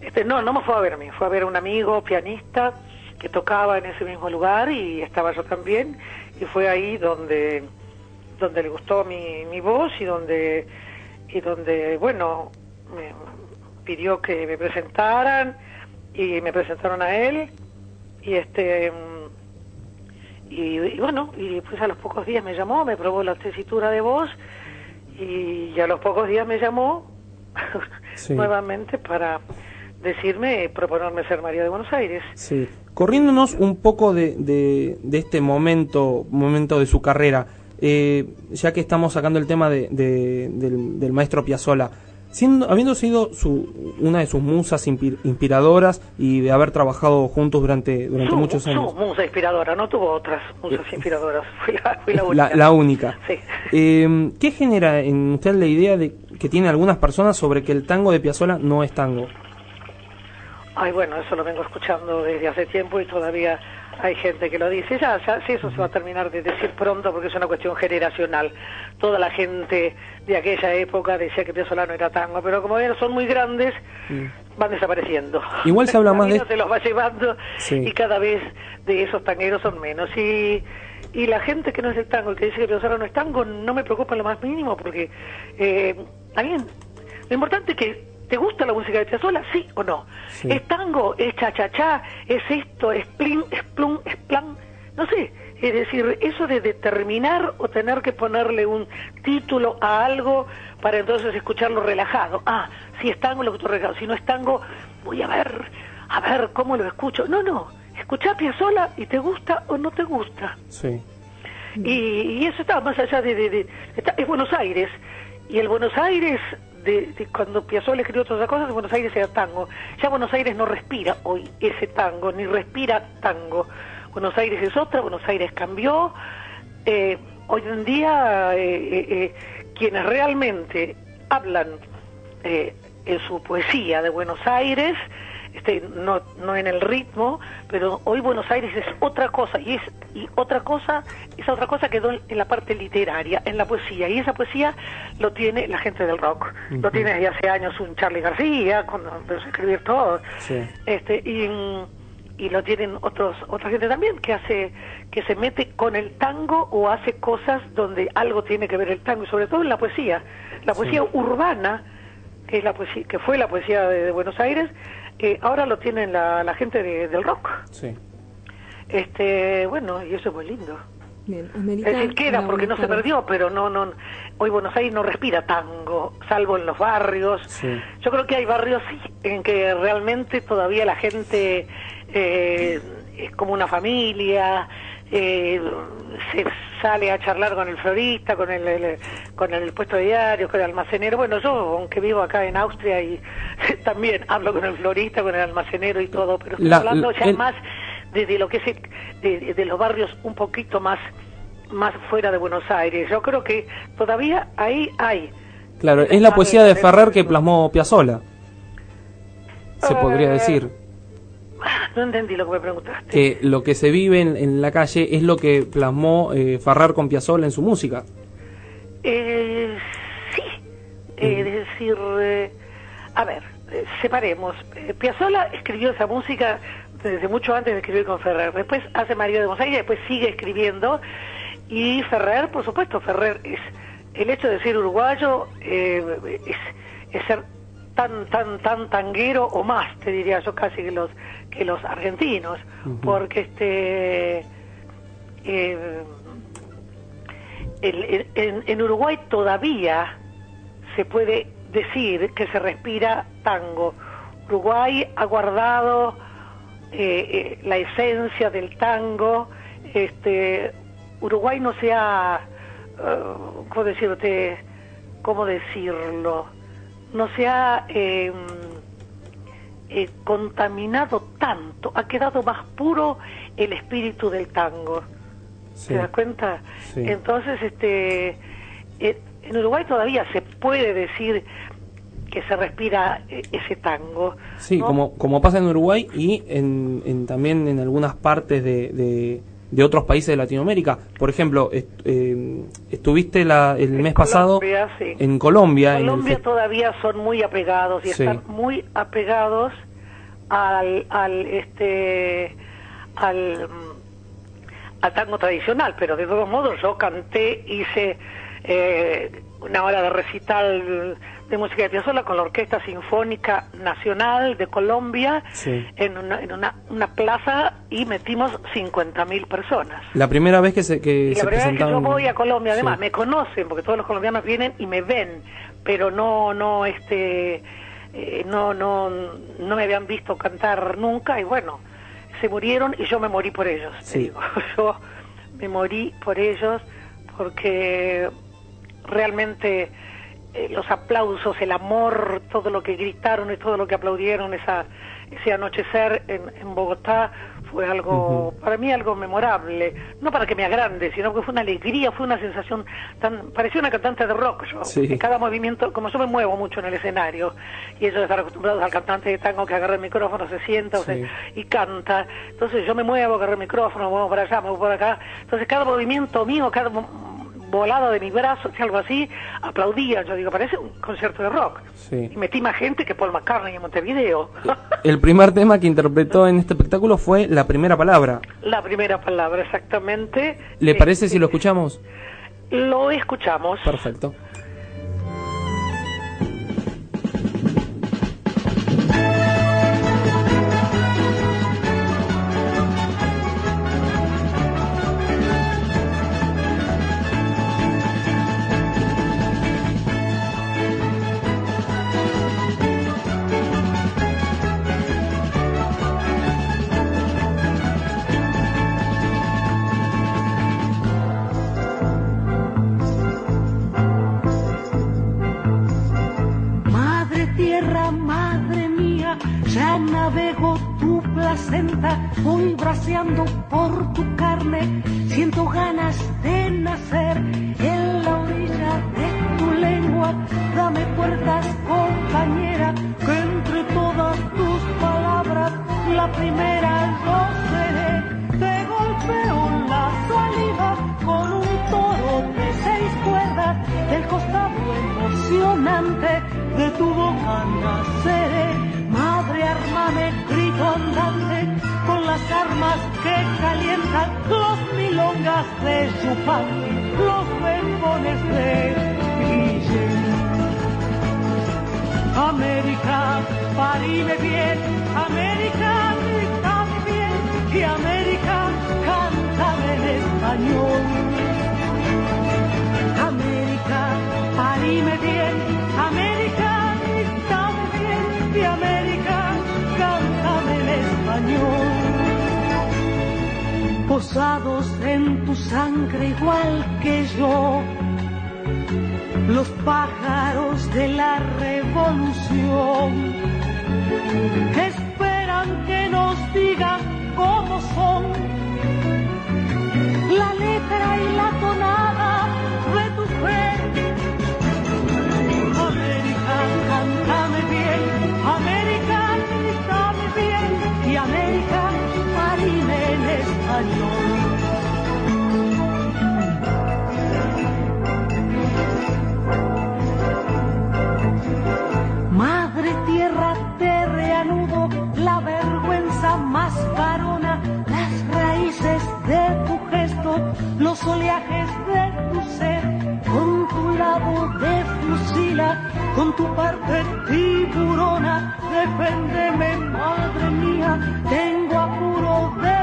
este, no, no me fue a ver a mí, fue a ver a un amigo pianista que tocaba en ese mismo lugar y estaba yo también, y fue ahí donde, donde le gustó mi, mi voz y donde, y donde, bueno, me pidió que me presentaran y me presentaron a él y este y, y bueno y pues a los pocos días me llamó me probó la tesitura de voz y a los pocos días me llamó Sí. nuevamente para decirme proponerme ser María de Buenos Aires Sí. Corriéndonos un poco de, de, de este momento, momento de su carrera, eh, ya que estamos sacando el tema de, de- del, del maestro Piazzolla, siendo, habiendo sido su, una de sus musas inspir- inspiradoras y de haber trabajado juntos durante, durante su, muchos su años. musa inspiradora no tuvo otras musas inspiradoras fui la, fui la única La, la única. Sí. Eh, ¿Qué genera en usted la idea de que tiene algunas personas sobre que el tango de Piazzolla no es tango? Ay, bueno, eso lo vengo escuchando desde hace tiempo y todavía hay gente que lo dice. Ya, ya, sí, eso se va a terminar de decir pronto porque es una cuestión generacional. Toda la gente de aquella época decía que Piazzolla no era tango, pero como ven, son muy grandes, van desapareciendo. Igual se habla La más de- se los va llevando Sí. y cada vez de esos tangueros son menos. Y, y la gente que no es del tango y que dice que Piazzolla no es tango, no me preocupa en lo más mínimo porque eh, alguien, lo importante es que ¿Te gusta la música de Piazzolla? ¿Sí o no? Sí. ¿Es tango? ¿Es cha-cha-cha? ¿Es esto? ¿Es plin? ¿Es plum? ¿Es plan? No sé. Es decir, eso de determinar o tener que ponerle un título a algo para entonces escucharlo relajado. Ah, si es tango, lo escucho relajado. Si no es tango, voy a ver, a ver cómo lo escucho. No, no. Escuchá Piazzolla y te gusta o no te gusta. Sí. Y, y eso está más allá de... de- de- está- es Buenos Aires. Y el Buenos Aires, de, cuando Piazzolla escribió todas esas cosas, Buenos Aires era tango. Ya Buenos Aires no respira hoy ese tango, ni respira tango. Buenos Aires es otra, Buenos Aires cambió. Eh, hoy en día, eh, eh, eh, quienes realmente hablan eh, en su poesía de Buenos Aires, este, no, no en el ritmo, pero hoy Buenos Aires es otra cosa y es y otra cosa, esa otra cosa quedó en la parte literaria, en la poesía y esa poesía lo tiene la gente del rock, lo tiene desde hace años un Charlie García cuando empezó a escribir todo, Sí. este y, y lo tienen otros otra gente también que hace que se mete con el tango o hace cosas donde algo tiene que ver el tango y sobre todo en la poesía, la poesía urbana que es la poesía, que fue la poesía de, de Buenos Aires, eh, ahora lo tienen la, la gente de- del rock. Sí. Este, bueno, y eso es muy lindo. Bien, Es decir, queda porque no se perdió, pero no, no, hoy Buenos Aires no respira tango, salvo en los barrios. Sí. Yo creo que hay barrios sí, en que realmente todavía la gente eh, es como una familia, eh, se sale a charlar con el florista, con el, el- con el puesto de diarios, con el almacenero. Bueno, yo, aunque vivo acá en Austria y también hablo con el florista, con el almacenero y todo, pero estoy La- hablando ya el- más de, de lo que es el- de, de los barrios un poquito más más fuera de Buenos Aires. Yo creo que todavía ahí hay Claro, es la poesía de Ferrer que plasmó Piazzolla. Se podría Eh, decir No entendí lo que me preguntaste. que lo que se vive en, en la calle es lo que plasmó eh, Ferrer con Piazzolla en su música. Eh, sí, Eh, es decir, eh, a ver, eh, separemos. Eh, Piazzolla escribió esa música desde mucho antes de escribir con Ferrer. Después hace María de Aires, después sigue escribiendo. Y Ferrer, por supuesto, Ferrer es el hecho de ser uruguayo eh, es, es ser tan tan tan tanguero o más, te diría yo casi que los que los argentinos, porque este eh, el- el- en, en Uruguay todavía se puede decir que se respira tango. Uruguay ha guardado eh, eh, la esencia del tango. Este, Uruguay no se ha, eh, ¿cómo decirte? ¿Cómo decirlo? No se ha em, eh, contaminado tanto, ha quedado más puro el espíritu del tango. Sí. ¿Te das cuenta? Sí. Entonces, este, eh, en Uruguay todavía se puede decir que se respira eh, ese tango. Sí, ¿no? como, como pasa en Uruguay y en, en- también en algunas partes de, de, de otros países de Latinoamérica. Por ejemplo, est- eh, estuviste la, el mes pasado sí. en Colombia. en Colombia todavía son muy apegados y Sí. están muy apegados al, al este al, al tango tradicional, pero de todos modos yo canté, hice eh, una hora de recital de música de Piazzolla con la Orquesta Sinfónica Nacional de Colombia Sí. en una, en una, una plaza y metimos 50.000 personas. La primera vez que se, que Y se la verdad es que yo voy a Colombia, además Sí. me conocen, porque todos los colombianos vienen y me ven, pero no, no, este, eh, no, no, no me habían visto cantar nunca y bueno, se murieron y yo me morí por ellos. te Sí. digo. Yo me morí por ellos porque realmente eh, los aplausos, el amor, todo lo que gritaron y todo lo que aplaudieron esa, ese anochecer en, en Bogotá fue algo, para mí algo memorable, no para que me agrande, sino que fue una alegría, fue una sensación tan, parecía una cantante de rock yo, Sí. que cada movimiento, como yo me muevo mucho en el escenario, y ellos están acostumbrados al cantante de tango que agarra el micrófono, se sienta o se- y canta, entonces yo me muevo, agarro el micrófono, me muevo para allá, me muevo por acá, entonces cada movimiento mío, cada volado de mi brazo, si algo así, aplaudía, yo digo, parece un concierto de rock. Sí. Y metí más gente que Paul McCartney en Montevideo. El primer tema que interpretó en este espectáculo fue la primera palabra. La primera palabra, exactamente. ¿Le Eh, parece si lo escuchamos? Lo escuchamos. Perfecto. Navego tu placenta, voy braceando por tu carne, siento ganas de nacer en la orilla de tu lengua, dame puertas compañera, que entre todas tus palabras la primera yo seré, te golpeo la saliva con un toro cuerdas, del costado emocionante de tu boca naceré, madre armame grito andante, con las armas que calientan los milongas de Yupanqui, los bemones de Guillén. América, parime bien, América, grítame bien, y América, cántame en español. En tu sangre igual que yo, los pájaros de la revolución esperan que nos digan cómo son. La letra y la tonada Madre tierra, te reanudo la vergüenza más varona, las raíces de tu gesto, los oleajes de tu ser, con tu lado de fusila, con tu parte tiburona, deféndeme, madre mía, tengo apuro de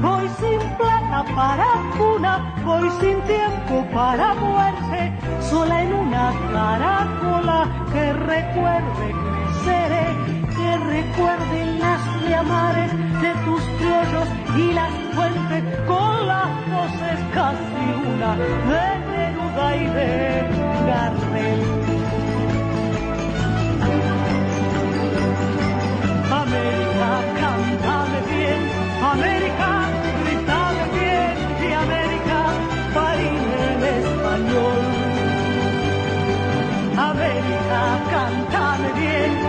voy sin plata para cuna, voy sin tiempo para muerte, sola en una caracola que recuerde creceré, recuerden las llamares de tus criollos y las fuentes con las voces casi una de Neruda y de Gardel. América, cántame bien, América, grítame bien y América, parime en español. América, cántame bien,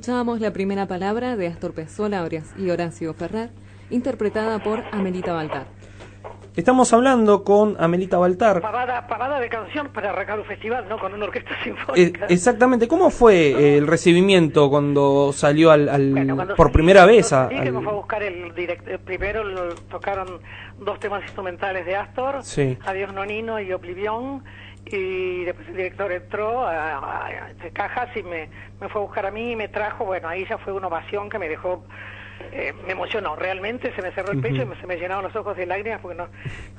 Escuchábamos la primera palabra de Astor Piazzolla y Horacio Ferrer, interpretada por Amelita Baltar. Estamos hablando con Amelita Baltar. Pavada, pavada de canción para arrancar un festival, ¿no? Con una orquesta Eh, sinfónica. exactamente, ¿cómo fue eh, el recibimiento cuando salió al, al- Cuando por primera vez a, Sí, que al- me fue a buscar el director. Primero lo- tocaron dos temas instrumentales de Astor, Sí. Adiós Nonino y Oblivion, y después el director entró a, a- a cajas y me, me fue a buscar a mí y me trajo, bueno, ahí ya fue una ovación que me dejó, eh, me emocionó, realmente se me cerró el pecho y Ujú. me- se me llenaron los ojos de lágrimas porque no,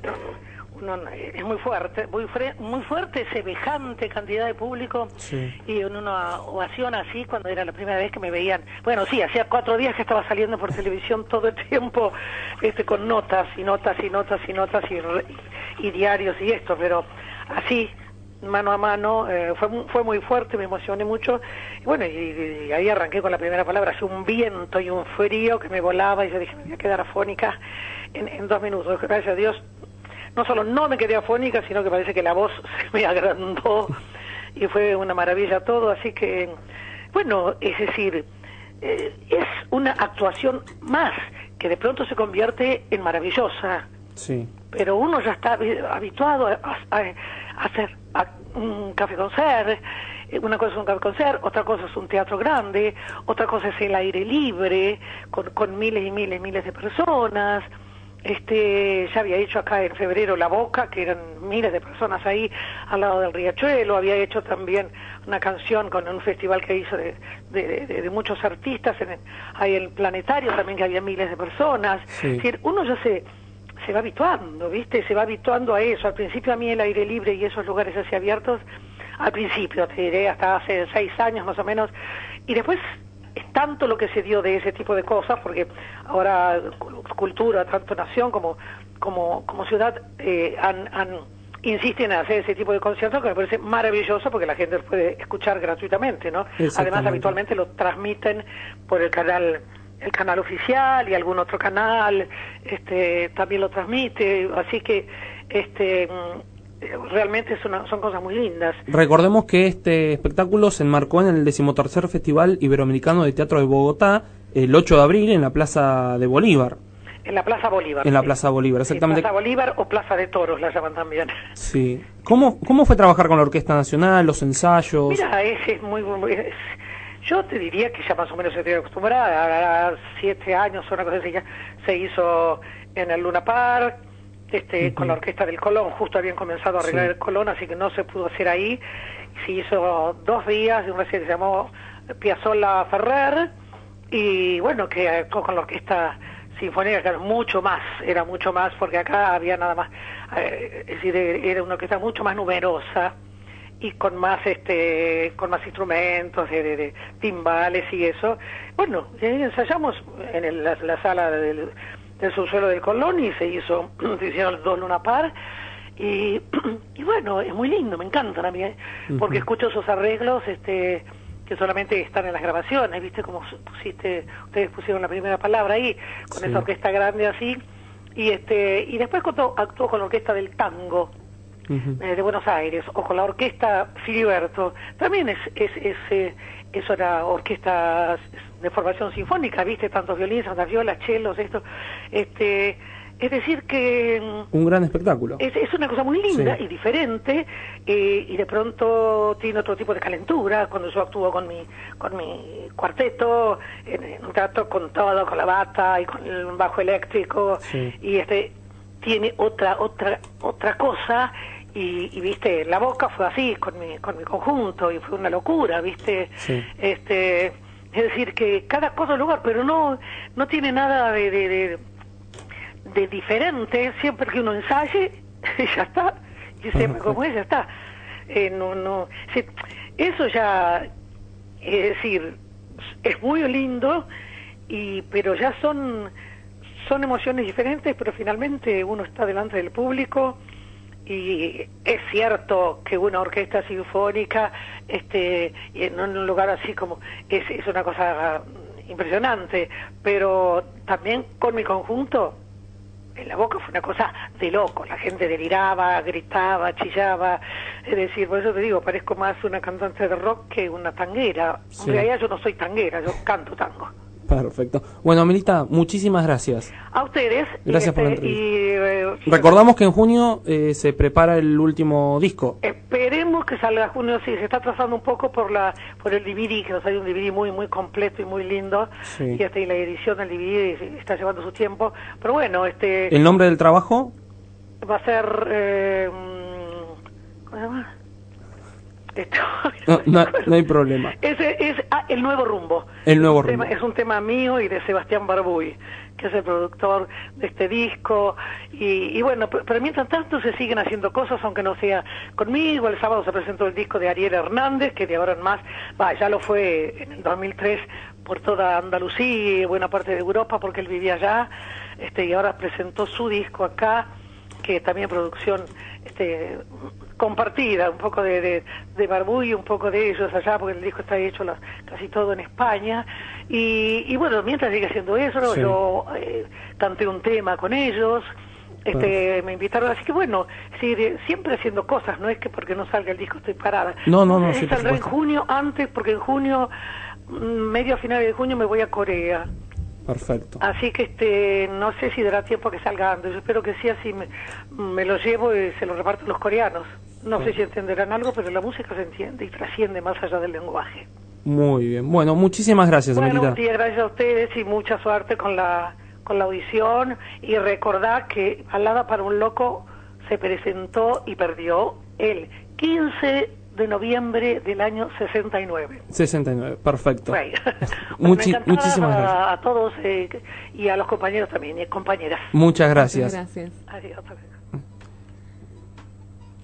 no- uno no- es muy fuerte, muy, fre- muy fuerte, semejante cantidad de público y en una ovación así cuando era la primera vez que me veían. Bueno, sí, hacía cuatro días que estaba saliendo por televisión todo el tiempo, este, con notas y notas y notas y notas y, y diarios y esto, pero así mano a mano eh, fue fue muy fuerte, me emocioné mucho. Y bueno y, y ahí arranqué con la primera palabra, hacía un viento y un frío que me volaba y yo dije me voy a quedar afónica en, en dos minutos, gracias a Dios no solo no me quedé afónica, sino que parece que la voz se me agrandó y fue una maravilla todo, así que, bueno, es decir, eh, es una actuación más que de pronto se convierte en maravillosa, Sí. pero uno ya está habi- habituado a, a- a hacer un café concert, eh, una cosa es un café concert, otra cosa es un teatro grande, otra cosa es el aire libre, con, con miles y miles y miles de personas. Este, ya había hecho acá en febrero La Boca, que eran miles de personas ahí al lado del riachuelo, había hecho también una canción con un festival que hizo de, de- de- de muchos artistas, en el, ahí en el planetario también que había miles de personas. Sí. Es decir, uno ya se, se va habituando, ¿viste? Se va habituando a eso. Al principio a mí el aire libre y esos lugares así abiertos, al principio, te diré, hasta hace seis años más o menos, y después es tanto lo que se dio de ese tipo de cosas, porque ahora cu- cultura, tanto nación como, como, como ciudad, eh, han, han- insisten en hacer ese tipo de conciertos que me parece maravilloso porque la gente los puede escuchar gratuitamente, ¿no? Además, habitualmente lo transmiten por el canal el canal oficial y algún otro canal este también lo transmite así que este mm, realmente es una- son cosas muy lindas Recordemos que este espectáculo se enmarcó en el decimotercer Festival Iberoamericano de Teatro de Bogotá el 8 de abril en la Plaza de Bolívar. en la Plaza Bolívar En la sí. Plaza Bolívar, Sí, exactamente. Plaza Bolívar o Plaza de Toros la llaman también Sí. ¿Cómo, ¿Cómo fue trabajar con la Orquesta Nacional, los ensayos? Mira, es muy... muy- es- yo te diría que ya más o menos estoy acostumbrada, a siete años o una cosa así, ya se hizo en el Luna Park, este, con la Orquesta del Colón, justo habían comenzado a arreglar Sí. el Colón, así que no se pudo hacer ahí. Se hizo dos días de una serie que se llamó Piazzolla Ferrer, y bueno, que actuó con la Orquesta Sinfónica, que era mucho más, era mucho más, porque acá había nada más, eh, es decir, era una orquesta mucho más numerosa, y con más este con más instrumentos de, de- de timbales y eso bueno ensayamos en el- la, la sala del, del subsuelo del Colón y se hizo se hicieron dos Luna Par y, y bueno es muy lindo me encantan a mí ¿eh? porque escucho esos arreglos este que solamente están en las grabaciones viste como pusiste ustedes pusieron la primera palabra ahí con Sí. esa orquesta grande así y este y después actuó con la orquesta del tango Eh, de Buenos Aires, o con la orquesta Filiberto, también es, es, es, eh, es una orquesta de formación sinfónica, viste, tantos violines, tantas violas, chelos, esto, este, es decir que mm, Un gran espectáculo. es, es una cosa muy linda Sí. y diferente eh, y de pronto tiene otro tipo de calentura cuando yo actúo con mi con mi cuarteto en, en un teatro con todo con la bata y con el bajo eléctrico Sí. y este tiene otra otra otra cosa y, y, viste la boca fue así con mi con mi conjunto y fue una locura viste. Sí. este es decir que cada cosa lugar pero no no tiene nada de, de- de- de diferente. Siempre que uno ensaye ya está. Y siempre como es ya está. Eh, no no. Eso ya es decir es muy lindo y pero ya son son emociones diferentes pero finalmente uno está delante del público y es cierto que una orquesta sinfónica este en un lugar así como es, es una cosa impresionante pero también con mi conjunto en la boca fue una cosa de loco, la gente deliraba, gritaba, chillaba, es decir, por eso te digo, parezco más una cantante de rock que una tanguera. Sí. En realidad yo no soy tanguera, yo canto tango. Perfecto. Bueno, Melita, muchísimas gracias. A ustedes. Gracias por la este, y eh, Recordamos que en junio eh, se prepara el último disco. esperemos que salga junio, sí, se está trazando un poco por la por el DVD, que nos hay un DVD muy muy completo y muy lindo, Sí. y, este, y la edición del DVD está llevando su tiempo, pero bueno, este ¿El nombre del trabajo? va a ser... Eh, mm, ¿Cómo se llama? No, no, no hay problema. Ese es ah, el nuevo rumbo. El nuevo tema- es un tema mío y de Sebastián Barbuy, que es el productor de este disco. Y, y bueno, pero, pero mientras tanto se siguen haciendo cosas, aunque no sea conmigo. El sábado se presentó el disco de Ariel Hernández, que de ahora en más, va, ya lo fue en el 2003 por toda Andalucía y buena parte de Europa, porque él vivía allá. Este, y ahora presentó su disco acá, que también producción este, compartida, un poco de, de, de Barbuy y un poco de ellos allá, porque el disco está hecho las- casi todo en España. Y, y bueno, mientras sigue haciendo eso, Sí. yo eh, canté un tema con ellos. Este, me invitaron, así que bueno, de- siempre haciendo cosas, no es que porque no salga el disco estoy parada. No, no, no, sí, saldrá en junio antes, porque en junio, mm, medio a finales de junio me voy a Corea. Perfecto. Así que este no sé si dará tiempo a que salga antes. Yo espero que sí, así me, me lo llevo y se lo reparto a los coreanos. No sé si entenderán algo, pero la música se entiende y trasciende más allá del lenguaje. Muy bien. Bueno, muchísimas gracias, Bueno, Melita. gracias a ustedes y mucha suerte con la con la audición y recordar que Alada para un loco se presentó y perdió el 15 de noviembre del año 69. 69, perfecto. Right. Muchi- muchísimas a, gracias. a todos eh, y a los compañeros también y compañeras. Muchas gracias. Gracias. Adiós.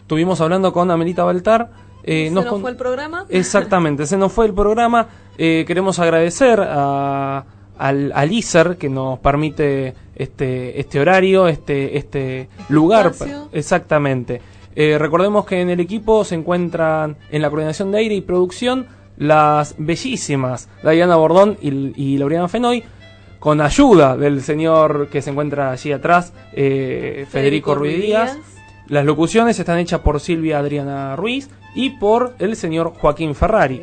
Estuvimos hablando con Amelita Baltar. eh, ¿Se nos fue el programa? Exactamente, se nos fue el programa. Eh, queremos agradecer a, al, al ISER que nos permite este, este horario, este, este lugar. espacio. Exactamente. Eh, recordemos que en el equipo se encuentran en la coordinación de aire y producción las bellísimas Diana Bordón y, y Laureana Fenoy, con ayuda del señor que se encuentra allí atrás, eh, Federico, Ruiz Díaz. Las locuciones están hechas por Silvia Adriana Ruiz y por el señor Joaquín Ferrari.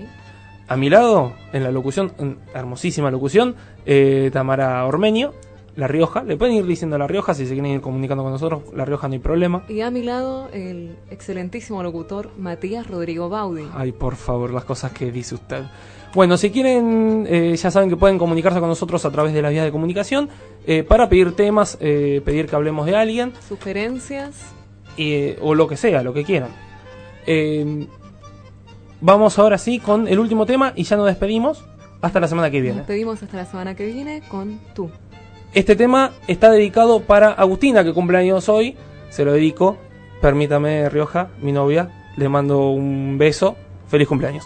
A mi lado, en la locución, en hermosísima locución, eh, Tamara Ormenio, La Rioja. Le pueden ir diciendo La Rioja si se quieren ir comunicando con nosotros. La Rioja no hay problema. Y a mi lado, el excelentísimo locutor Matías Rodrigo Baudi. Ay, por favor, las cosas que dice usted. Bueno, si quieren, eh, ya saben que pueden comunicarse con nosotros a través de las vías de comunicación eh, para pedir temas, eh, pedir que hablemos de alguien. Sugerencias. o lo que sea, lo que quieran. Vamos ahora sí con el último tema y ya nos despedimos hasta la semana que viene. Nos pedimos hasta la semana que viene con tú. Este tema está dedicado para Agustina, que cumple años hoy. Se lo dedico. Permítame, Rioja, mi novia. Le mando un beso. Feliz cumpleaños.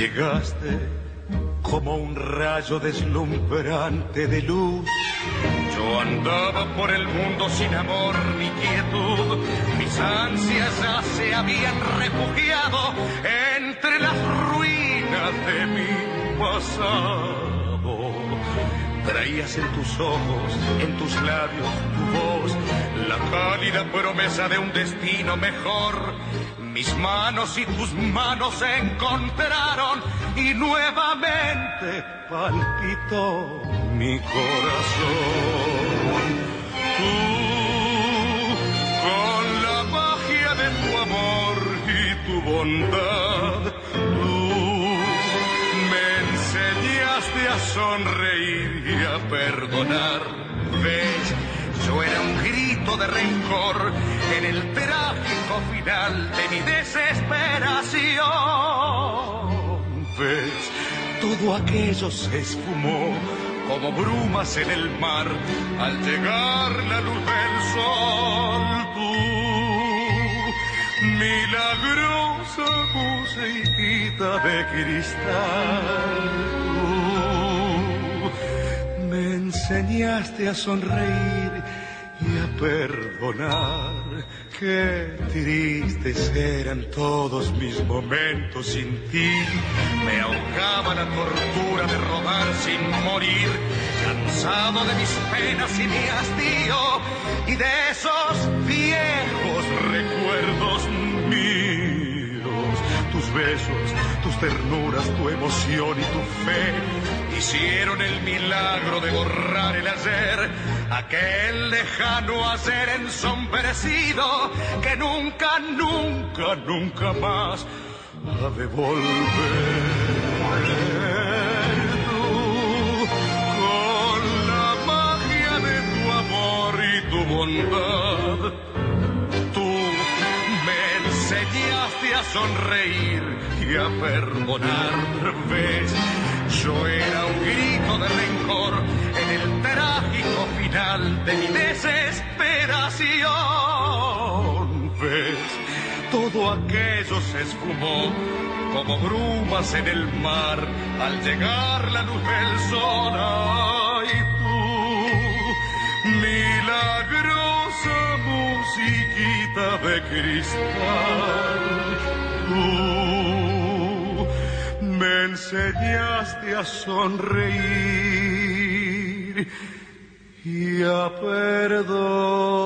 Llegaste como un rayo deslumbrante de luz. Yo andaba por el mundo sin amor ni quietud, mis ansias ya se habían refugiado entre las ruinas de mi pasado. Traías en tus ojos, en tus labios, tu voz, la cálida promesa de un destino mejor. Mis manos y tus manos se encontraron y nuevamente palpitó mi corazón. Tú, con la magia de tu amor y tu bondad, tú me enseñaste a sonreír y a perdonar. Era un grito de rencor en el trágico final de mi desesperación. Todo aquello se esfumó como brumas en el mar al llegar la luz del sol. Tú, milagrosa musiquita de cristal. Me enseñaste a sonreír perdonar. Qué tristes eran todos mis momentos sin ti. Me ahogaba la tortura de rodar sin morir, cansado de mis penas y mi hastío y de esos viejos recuerdos míos. Tus besos, tus ternuras, tu emoción y tu fe hicieron el milagro de borrar el ayer, aquel lejano ayer ensombrecido que nunca, nunca, nunca más ha de volver. Tú, con la magia de tu amor y tu bondad, tú me enseñaste a sonreír y a perdonar. Yo era un grito de rencor en el trágico final de mi desesperación. ¿Ves? Todo aquello se esfumó como brumas en el mar al llegar la luz del sol. Ay, tú, milagrosa musiquita de cristal. Tú, enseñaste a sonreír y a perdonar.